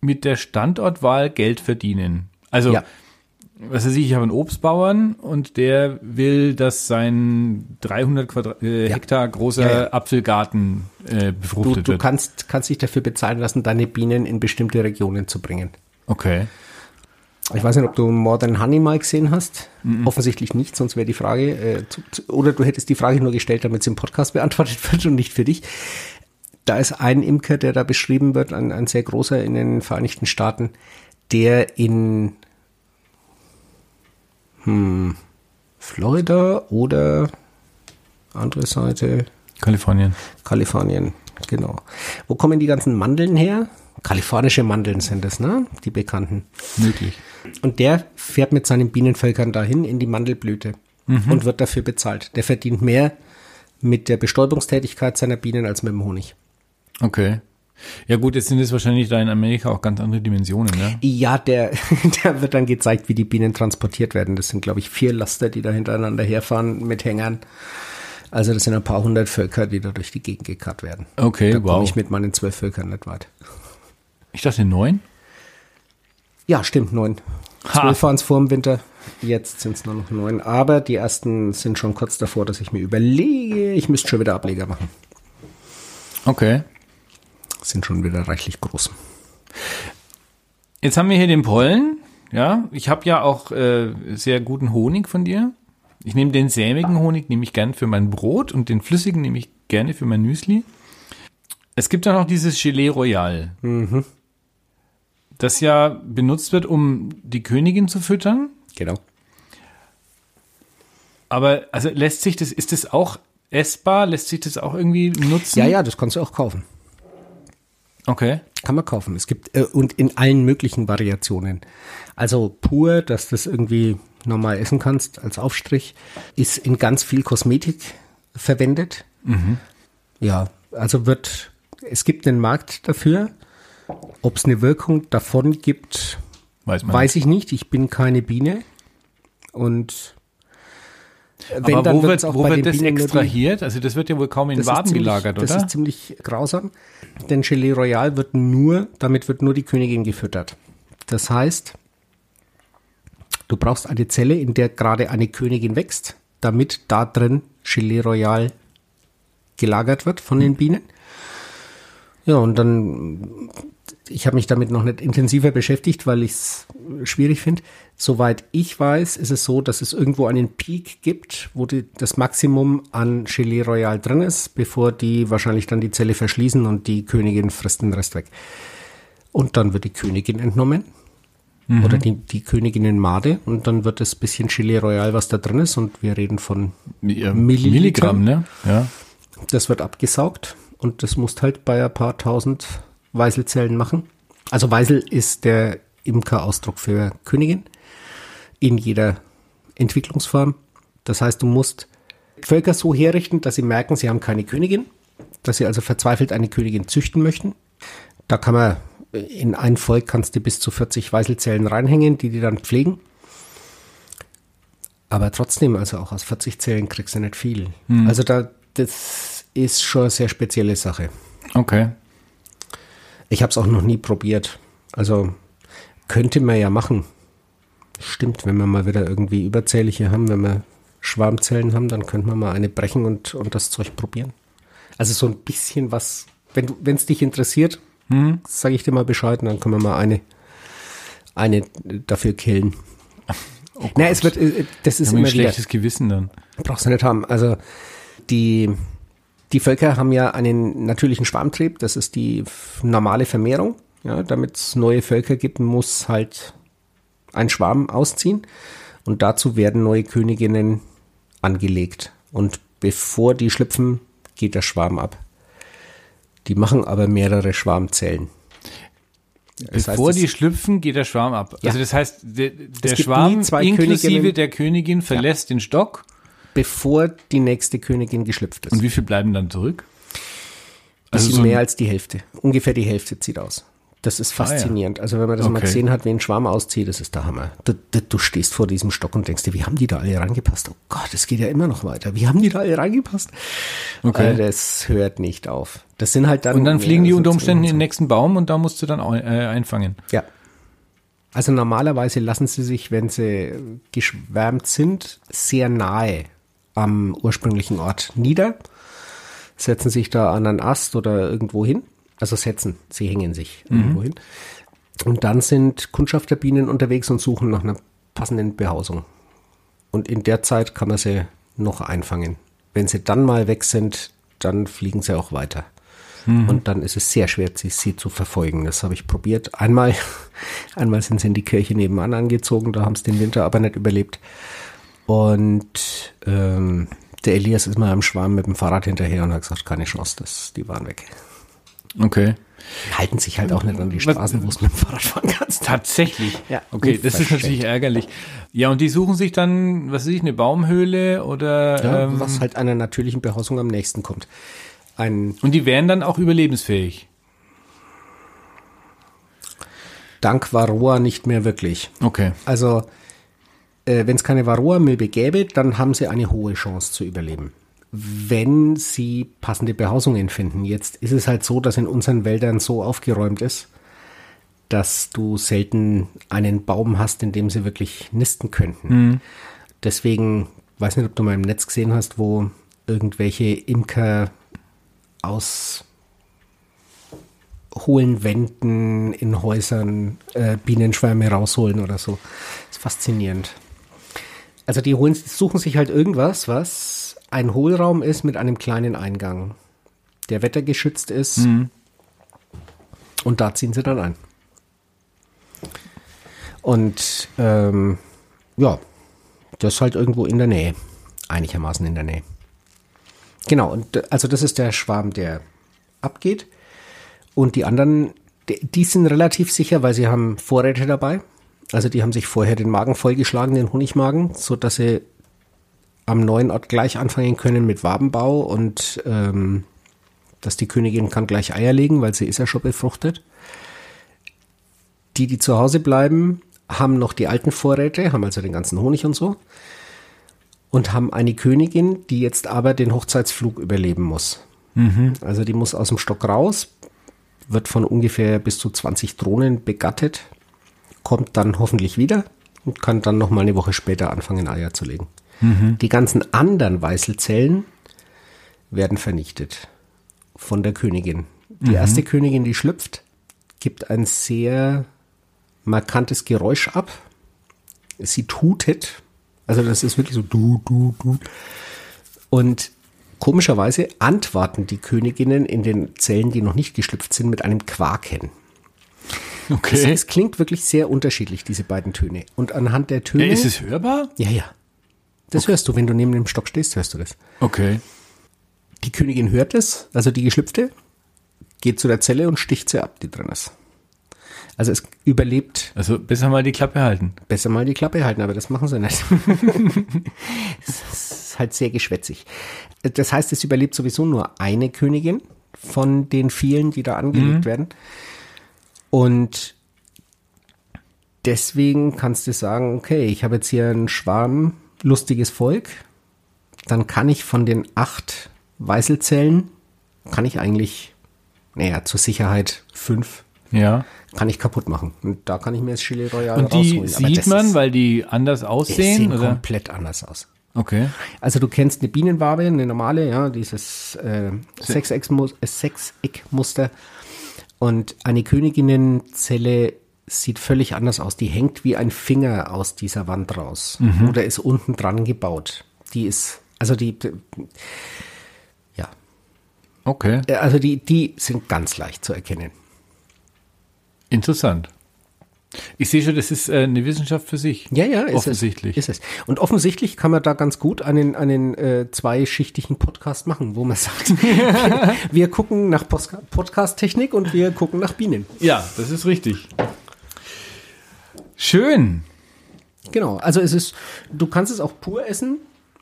mit der Standortwahl Geld verdienen? Also, ja. was weiß ich, ich habe einen Obstbauern und der will, dass sein 300 Quadrat, äh, ja. Hektar großer ja, Apfelgarten äh, befruchtet du, du wird. Du kannst, kannst dich dafür bezahlen lassen, deine Bienen in bestimmte Regionen zu bringen. Okay. Ich weiß nicht, ob du More Than Honey mal gesehen hast. Mhm. Offensichtlich nicht, sonst wäre die Frage, äh, zu, zu, oder du hättest die Frage nur gestellt, damit sie im Podcast beantwortet wird und nicht für dich. Da ist ein Imker, der da beschrieben wird, ein, ein sehr großer in den Vereinigten Staaten, der in hm, Florida oder andere Seite. Kalifornien. Kalifornien, genau. Wo kommen die ganzen Mandeln her? Kalifornische Mandeln sind es, ne? Die bekannten. Möglich. Und der fährt mit seinen Bienenvölkern dahin in die Mandelblüte mhm. und wird dafür bezahlt. Der verdient mehr mit der Bestäubungstätigkeit seiner Bienen als mit dem Honig. Okay. Ja gut, jetzt sind es wahrscheinlich da in Amerika auch ganz andere Dimensionen, ne? Ja, der, der wird dann gezeigt, wie die Bienen transportiert werden. Das sind, glaube ich, vier Laster, die da hintereinander herfahren mit Hängern. Also das sind ein paar hundert Völker, die da durch die Gegend gekarrt werden. Okay, da wow. komme ich mit meinen zwölf Völkern nicht weit. Ich dachte neun? Ja, stimmt, neun. Zwölf waren es vor dem Winter, jetzt sind es nur noch neun. Aber die ersten sind schon kurz davor, dass ich mir überlege, ich müsste schon wieder Ableger machen. Okay. Sind schon wieder reichlich groß. Jetzt haben wir hier den Pollen. Ja, ich habe ja auch äh, sehr guten Honig von dir. Ich nehme den sämigen Honig, nehme ich gern für mein Brot und den flüssigen nehme ich gerne für mein Müsli. Es gibt ja noch dieses Gelee Royal. Mhm das ja benutzt wird, um die Königin zu füttern. Genau. Aber also lässt sich das, ist das auch essbar? Lässt sich das auch irgendwie nutzen? Ja, ja, das kannst du auch kaufen. Okay. Kann man kaufen. Es gibt äh, und in allen möglichen Variationen. Also pur, dass du das irgendwie normal essen kannst als Aufstrich, ist in ganz viel Kosmetik verwendet. Mhm. Ja, also wird es gibt einen Markt dafür. Ob es eine Wirkung davon gibt, weiß, weiß ich nicht. Ich bin keine Biene. Und wenn, Aber dann wo wird, auch wo wird das Bienen extrahiert? Also das wird ja wohl kaum in Waben ziemlich, gelagert, oder? Das ist ziemlich grausam. Denn Gelee Royal wird nur, damit wird nur die Königin gefüttert. Das heißt, du brauchst eine Zelle, in der gerade eine Königin wächst, damit da drin Gelee Royal gelagert wird von den Bienen. Ja, und dann ich habe mich damit noch nicht intensiver beschäftigt, weil ich es schwierig finde. Soweit ich weiß, ist es so, dass es irgendwo einen Peak gibt, wo die, das Maximum an Gelee Royal drin ist, bevor die wahrscheinlich dann die Zelle verschließen und die Königin frisst den Rest weg. Und dann wird die Königin entnommen. Mhm. Oder die, die Königinnenmade und dann wird das bisschen Gelee Royal, was da drin ist, und wir reden von ja, Milligramm, ne? Ja. Das wird abgesaugt und das muss halt bei ein paar tausend Weiselzellen machen. Also Weisel ist der Imker-Ausdruck für Königin in jeder Entwicklungsform. Das heißt, du musst Völker so herrichten, dass sie merken, sie haben keine Königin, dass sie also verzweifelt eine Königin züchten möchten. Da kann man in ein Volk kannst du bis zu 40 Weißelzellen reinhängen, die die dann pflegen. Aber trotzdem, also auch aus 40 Zellen kriegst du nicht viel. Hm. Also da, das ist schon eine sehr spezielle Sache. Okay. Ich habe es auch noch nie probiert. Also könnte man ja machen. Stimmt, wenn wir mal wieder irgendwie Überzählige haben, wenn wir Schwarmzellen haben, dann könnte man mal eine brechen und, und das Zeug probieren. Also so ein bisschen was, wenn es dich interessiert, Hm. sage ich dir mal Bescheid und dann können wir mal eine, eine dafür killen. Oh Na, es wird, äh, das ist habe ein immer wieder, schlechtes Gewissen dann. brauchst du nicht haben. Also die, die Völker haben ja einen natürlichen Schwarmtrieb, das ist die normale Vermehrung. Ja, damit es neue Völker gibt, muss halt ein Schwarm ausziehen und dazu werden neue Königinnen angelegt. Und bevor die schlüpfen, geht der Schwarm ab. Die machen aber mehrere Schwarmzellen. Das heißt, Bevor es- die schlüpfen, geht der Schwarm ab. Ja. Also das heißt, der, der Schwarm zwei inklusive Königinnen. der Königin verlässt den Stock. Bevor die nächste Königin geschlüpft ist. Und wie viel bleiben dann zurück? Also so mehr als die Hälfte. Ungefähr die Hälfte zieht aus. Das ist Ah, ja. faszinierend. Also wenn man das mal Okay. gesehen hat, wie ein Schwarm auszieht, das ist der Hammer. Du, du, stehst vor diesem Stock und denkst dir, wie haben die da alle reingepasst? Oh Gott, es geht ja immer noch weiter. Wie haben die da alle reingepasst? Okay. Äh, das hört nicht auf. Das sind halt dann. Und dann fliegen die unter Umständen in den nächsten Baum und da musst du dann au- äh, einfangen. Ja. Also normalerweise lassen sie sich, wenn sie geschwärmt sind, sehr nahe am ursprünglichen Ort nieder, setzen sich da an einen Ast oder irgendwo hin. Also setzen, sie hängen sich irgendwo hin. Und dann sind Kundschafterbienen unterwegs und suchen nach einer passenden Behausung. Und in der Zeit kann man sie noch einfangen. Wenn sie dann mal weg sind, dann fliegen sie auch weiter. Und dann ist es sehr schwer, sie, sie zu verfolgen. Das habe ich probiert. Einmal, einmal sind sie in die Kirche nebenan angezogen, da haben sie den Winter aber nicht überlebt. Und ähm, der Elias ist mal am Schwarm mit dem Fahrrad hinterher und hat gesagt, keine Chance, das, die waren weg. Okay. Die halten sich halt auch nicht an die Straßen, wo du mit dem Fahrrad fahren kannst. Tatsächlich. Ja, Okay, das ist natürlich ärgerlich. Ja, und die suchen sich dann, was weiß ich, eine Baumhöhle oder Ja, ähm, was halt einer natürlichen Behausung am nächsten kommt. Ein und die wären dann auch überlebensfähig. Dank Varroa nicht mehr wirklich. Okay. Also, äh, wenn es keine Varroa-Milbe gäbe, dann haben sie eine hohe Chance zu überleben. Wenn sie passende Behausungen finden. Jetzt ist es halt so, dass in unseren Wäldern so aufgeräumt ist, dass du selten einen Baum hast, in dem sie wirklich nisten könnten. Deswegen, weiß nicht, ob du mal im Netz gesehen hast, wo irgendwelche Imker aus hohlen Wänden in Häusern äh, Bienenschwärme rausholen oder so. ist faszinierend. Also die holen, suchen sich halt irgendwas, was ein Hohlraum ist mit einem kleinen Eingang, der wettergeschützt ist. Und da ziehen sie dann ein. Und ähm, ja, das halt irgendwo in der Nähe. Einigermaßen in der Nähe. Genau, und äh, also das ist der Schwarm, der abgeht. Und die anderen, die sind relativ sicher, weil sie haben Vorräte dabei. Also die haben sich vorher den Magen vollgeschlagen, den Honigmagen, so dass sie am neuen Ort gleich anfangen können mit Wabenbau und ähm, dass die Königin kann gleich Eier legen, weil sie ist ja schon befruchtet. Die, die zu Hause bleiben, haben noch die alten Vorräte, haben also den ganzen Honig und so und haben eine Königin, die jetzt aber den Hochzeitsflug überleben muss. Also die muss aus dem Stock raus, wird von ungefähr bis zu 20 Drohnen begattet, kommt dann hoffentlich wieder und kann dann noch mal eine Woche später anfangen, Eier zu legen. Die ganzen anderen Weißelzellen werden vernichtet von der Königin. Die erste Königin, die schlüpft, gibt ein sehr markantes Geräusch ab. Sie tutet. Also das ist wirklich so du, du, du. Und komischerweise antworten die Königinnen in den Zellen, die noch nicht geschlüpft sind, mit einem Quaken. Es, Okay. es klingt wirklich sehr unterschiedlich, diese beiden Töne. Und anhand der Töne. Ja, ist es hörbar? ja, ja. Das hörst du, wenn du neben dem Stock stehst, hörst du das. Okay. Die Königin hört es, also die Geschlüpfte, geht zu der Zelle und sticht sie ab, die drin ist. Also es überlebt Also besser mal die Klappe halten. besser mal die Klappe halten, aber das machen sie nicht. Es ist halt sehr geschwätzig. Das heißt, es überlebt sowieso nur eine Königin von den vielen, die da angelegt werden. Und deswegen kannst du sagen, okay, ich habe jetzt hier einen Schwarm, lustiges Volk. Dann kann ich von den acht Weißelzellen, kann ich eigentlich, naja, zur Sicherheit fünf Ja. kann ich kaputt machen. Und da kann ich mir das Chili Royale Und die rausholen. Sieht man, weil die anders die aussehen, sehen oder? komplett anders aus. Okay. Also du kennst eine Bienenwabe, eine normale, ja, dieses äh, äh, Sechseckmuster. Und eine Königinnenzelle sieht völlig anders aus. Die hängt wie ein Finger aus dieser Wand raus. Oder ist unten dran gebaut. Die ist, also die, die ja, Okay. Äh, also die, die sind ganz leicht zu erkennen. Interessant. Ich sehe schon, das ist äh, eine Wissenschaft für sich. Ja, ja, ist Offensichtlich. Es, ist es. Und offensichtlich kann man da ganz gut einen, einen äh, zweischichtigen Podcast machen, wo man sagt, wir gucken nach Podcast-Technik und wir gucken nach Bienen. Ja, das ist richtig. Schön. Genau, also es ist, du kannst es auch pur essen.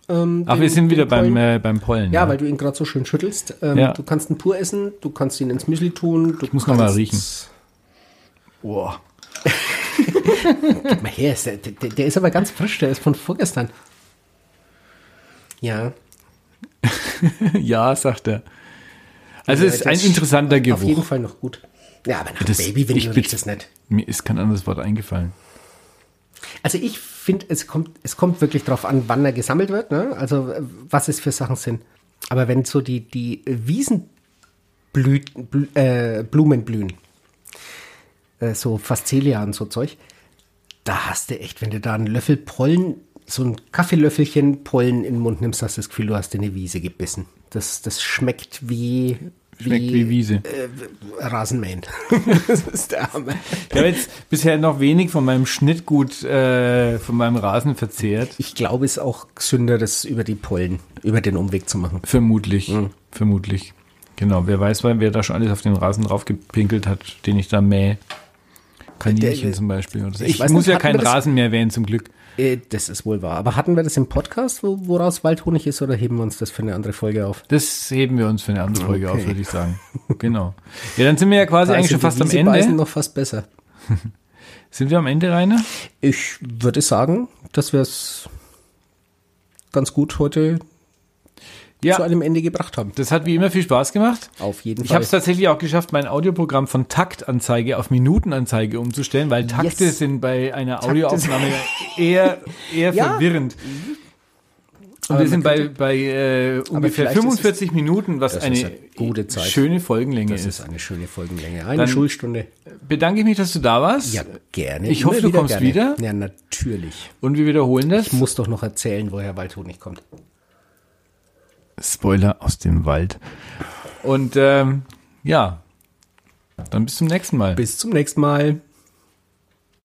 Ähm, Ach, den- wir sind wieder beim, Pollen. äh, beim Pollen. Ja, weil du ihn gerade so schön schüttelst. Ähm, Ja. Du kannst ihn pur essen, du kannst ihn ins Müsli tun. Du ich muss noch mal riechen. Boah. Gib mal her, der, der, der ist aber ganz frisch, der ist von vorgestern. Ja, ja, sagt er. Also es ist ein interessanter Auf jeden Geruch. Fall noch gut. Ja, aber nach Das- Babywindel ich riecht es nicht. Mir ist kein anderes Wort eingefallen. Also ich finde, es kommt, es kommt wirklich drauf an, wann er gesammelt wird, ne? Also was es für Sachen sind. Aber wenn so die, die Wiesenblüten, Blü, äh, blühen, äh, so Faszelia und so Zeug, da hast du echt, wenn du da einen Löffel Pollen, so ein Kaffeelöffelchen Pollen in den Mund nimmst, hast du das Gefühl, du hast in eine Wiese gebissen. Das, das schmeckt wie, Schmeckt wie Wiese. äh, Rasenmähen. das ist der Hammer. Ich habe jetzt bisher noch wenig von meinem Schnittgut, äh, von meinem Rasen verzehrt. Ich glaube, es ist auch gesünder, das über die Pollen, über den Umweg zu machen. Vermutlich. Vermutlich. Genau. Wer weiß, wer da schon alles auf den Rasen draufgepinkelt hat, den ich da mähe. Kaninchen Der- zum Beispiel. So. ich Ich, muss nicht, ja keinen Rasen mehr wählen, zum Glück. Äh, das ist wohl wahr. Aber hatten wir das im Podcast, wo, woraus Waldhonig ist, oder heben wir uns das für eine andere Folge auf? Das heben wir uns für eine andere Folge Okay. auf, würde ich sagen. Genau. Ja, dann sind wir ja quasi Da eigentlich schon fast am Ende. noch fast besser. Sind wir am Ende, Rainer? Ich würde sagen, dass wir es ganz gut heute Ja. zu einem Ende gebracht haben. Das hat wie immer viel Spaß gemacht. Auf jeden Ich Fall. habe es tatsächlich auch geschafft, mein Audioprogramm von Taktanzeige auf Minutenanzeige umzustellen, weil Takte Yes. sind bei einer Audioaufnahme eher, eher Ja. verwirrend. Und Aber wir sind bei, bei äh, ungefähr vielleicht ist 45 Minuten, was das eine, eine gute Zeit. schöne Folgenlänge das ist. ist eine schöne Folgenlänge. Eine Dann- Schulstunde. Bedanke ich mich, dass du da warst. Ja, gerne. Ich hoffe, du kommst gerne. wieder. Ja, natürlich. Und wir wiederholen das. Ich muss doch noch erzählen, woher Waldhonig kommt. Spoiler aus dem Wald. Und ähm, ja, dann bis zum nächsten Mal. Bis zum nächsten Mal.